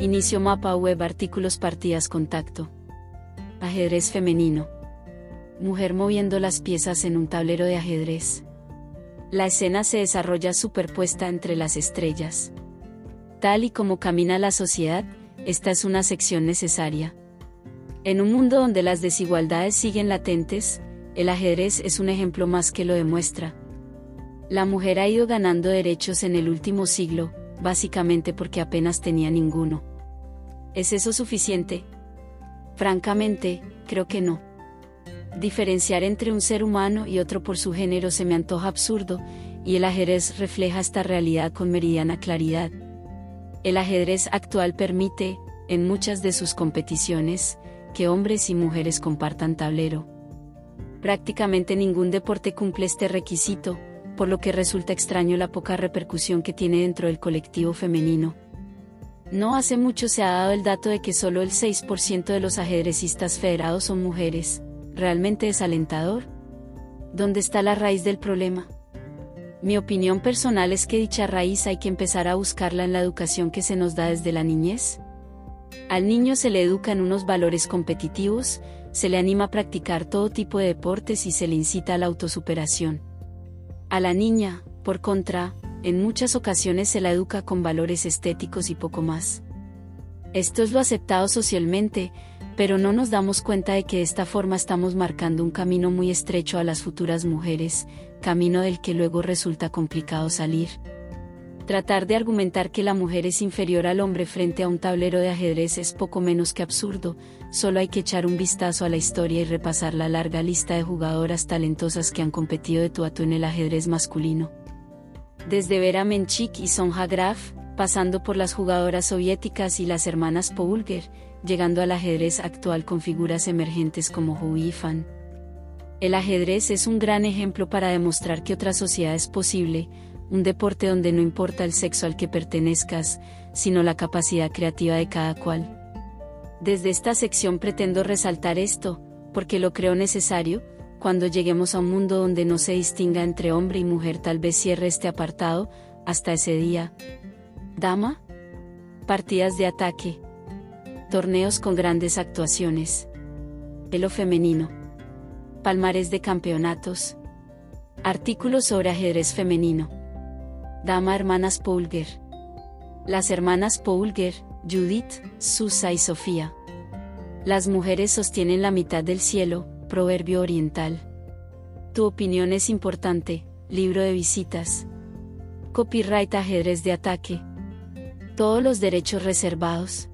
Inicio mapa web artículos partidas contacto. Ajedrez femenino. Mujer moviendo las piezas en un tablero de ajedrez. La escena se desarrolla superpuesta entre las estrellas. Tal y como camina la sociedad, esta es una sección necesaria. En un mundo donde las desigualdades siguen latentes, el ajedrez es un ejemplo más que lo demuestra. La mujer ha ido ganando derechos en el último siglo, básicamente porque apenas tenía ninguno. ¿Es eso suficiente? Francamente, creo que no. Diferenciar entre un ser humano y otro por su género se me antoja absurdo, y el ajedrez refleja esta realidad con meridiana claridad. El ajedrez actual permite, en muchas de sus competiciones, que hombres y mujeres compartan tablero. Prácticamente ningún deporte cumple este requisito, por lo que resulta extraño la poca repercusión que tiene dentro del colectivo femenino. No hace mucho se ha dado el dato de que solo el 6% de los ajedrecistas federados son mujeres. ¿Realmente desalentador? ¿Dónde está la raíz del problema? Mi opinión personal es que dicha raíz hay que empezar a buscarla en la educación que se nos da desde la niñez. Al niño se le educa en unos valores competitivos, se le anima a practicar todo tipo de deportes y se le incita a la autosuperación. A la niña, por contra, en muchas ocasiones se la educa con valores estéticos y poco más. Esto es lo aceptado socialmente, pero no nos damos cuenta de que de esta forma estamos marcando un camino muy estrecho a las futuras mujeres, camino del que luego resulta complicado salir. Tratar de argumentar que la mujer es inferior al hombre frente a un tablero de ajedrez es poco menos que absurdo, solo hay que echar un vistazo a la historia y repasar la larga lista de jugadoras talentosas que han competido de tu a en el ajedrez masculino desde Vera Menchik y Sonja Graf, pasando por las jugadoras soviéticas y las hermanas Poulger, llegando al ajedrez actual con figuras emergentes como Hu Fan. El ajedrez es un gran ejemplo para demostrar que otra sociedad es posible, un deporte donde no importa el sexo al que pertenezcas, sino la capacidad creativa de cada cual. Desde esta sección pretendo resaltar esto, porque lo creo necesario, cuando lleguemos a un mundo donde no se distinga entre hombre y mujer tal vez cierre este apartado, hasta ese día. Dama. Partidas de ataque. Torneos con grandes actuaciones. Pelo femenino. Palmares de campeonatos. Artículos sobre ajedrez femenino. Dama Hermanas Poulger. Las hermanas Poulger, Judith, Susa y Sofía. Las mujeres sostienen la mitad del cielo, Proverbio Oriental. Tu opinión es importante, libro de visitas. Copyright ajedrez de ataque. Todos los derechos reservados.